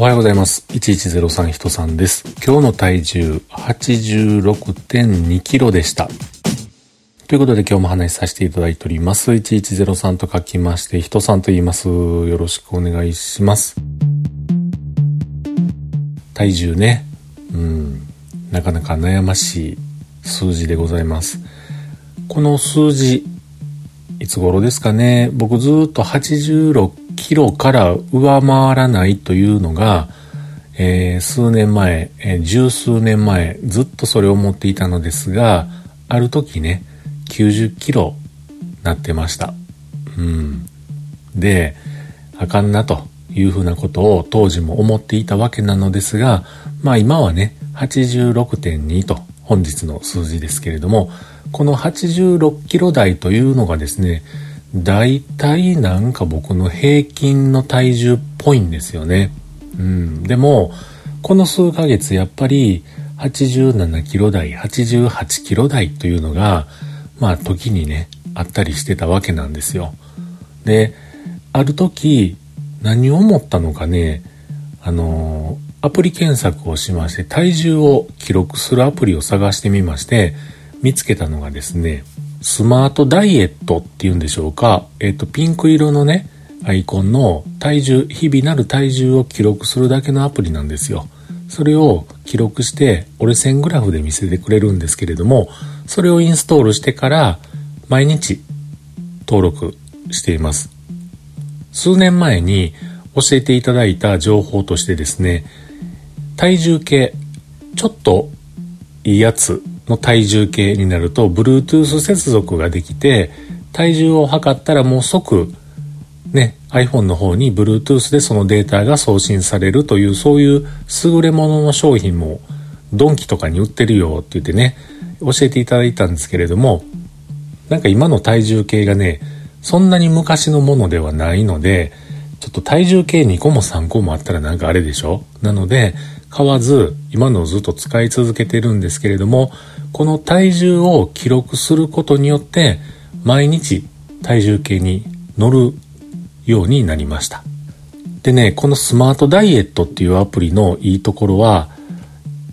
おはようございます。1103人さんです。今日の体重86.2キロでした。ということで今日も話しさせていただいております。1103と書きまして、人さんと言います。よろしくお願いします。体重ね。うん。なかなか悩ましい数字でございます。この数字、いつ頃ですかね。僕ずっと86キロから上回らないというのが、えー、数年前、えー、十数年前、ずっとそれを思っていたのですが、ある時ね、90キロなってました。うん。で、あかんなというふうなことを当時も思っていたわけなのですが、まあ今はね、86.2と本日の数字ですけれども、この86キロ台というのがですね、大体なんか僕の平均の体重っぽいんですよね。うん。でも、この数ヶ月やっぱり87キロ台、88キロ台というのが、まあ時にね、あったりしてたわけなんですよ。で、ある時、何を思ったのかね、あのー、アプリ検索をしまして、体重を記録するアプリを探してみまして、見つけたのがですね、スマートダイエットっていうんでしょうか。えっ、と、ピンク色のね、アイコンの体重、日々なる体重を記録するだけのアプリなんですよ。それを記録して折れ線グラフで見せてくれるんですけれども、それをインストールしてから毎日登録しています。数年前に教えていただいた情報としてですね、体重計、ちょっといいやつの体重計になると Bluetooth 接続ができて体重を測ったらもう即ね iPhone の方に Bluetooth でそのデータが送信されるというそういう優れものの商品もドンキとかに売ってるよって言ってね教えていただいたんですけれどもなんか今の体重計がねそんなに昔のものではないのでちょっと体重計2個も3個もあったらなんかあれでしょ？なので買わず今のをずっと使い続けてるんですけれどもこの体重を記録することによって毎日体重計に乗るようになりました。でね、このスマートダイエットっていうアプリのいいところは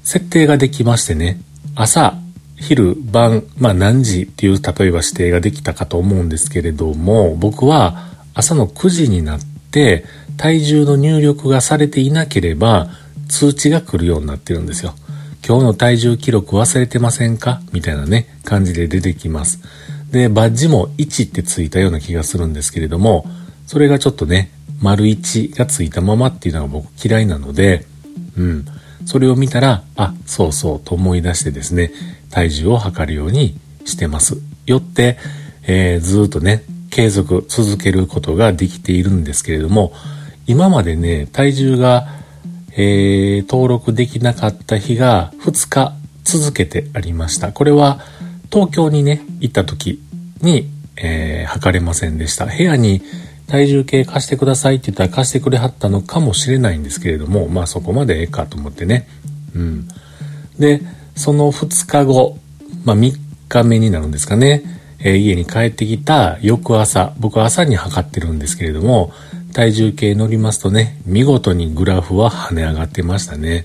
設定ができましてね、朝、昼、晩、まあ何時っていう例えば指定ができたかと思うんですけれども、僕は朝の9時になって体重の入力がされていなければ通知が来るようになってるんですよ。今日の体重記録忘れてませんか？みたいなね、感じで出てきます。で、バッジも1ってついたような気がするんですけれども、それがちょっとね、丸1がついたままっていうのが僕嫌いなので、うん。それを見たら、あ、そうそうと思い出してですね、体重を測るようにしてます。よって、えー、ずっとね、継続、続けることができているんですけれども、今までね、体重がえー、登録できなかった日が2日続けてありました。これは東京にね、行った時に、えー、測れませんでした。部屋に体重計貸してくださいって言ったら貸してくれはったのかもしれないんですけれども、まあそこまでええかと思ってね。うん。で、その2日後、まあ3日目になるんですかね。えー、家に帰ってきた翌朝、僕は朝に測ってるんですけれども、体重計乗りますとね、見事にグラフは跳ね上がってましたね。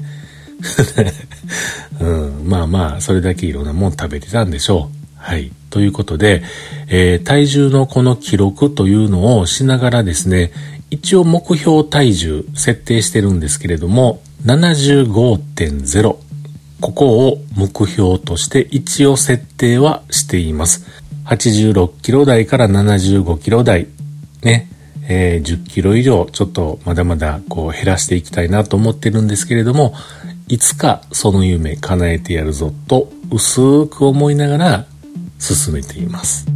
うん、まあまあ、それだけいろんなもん食べてたんでしょう。はい。ということで、えー、体重のこの記録というのをしながらですね、一応目標体重設定してるんですけれども、75.0。ここを目標として一応設定はしています。86キロ台から75キロ台。ね。えー、10キロ以上ちょっとまだまだこう減らしていきたいなと思ってるんですけれども、いつかその夢叶えてやるぞと薄く思いながら進めています。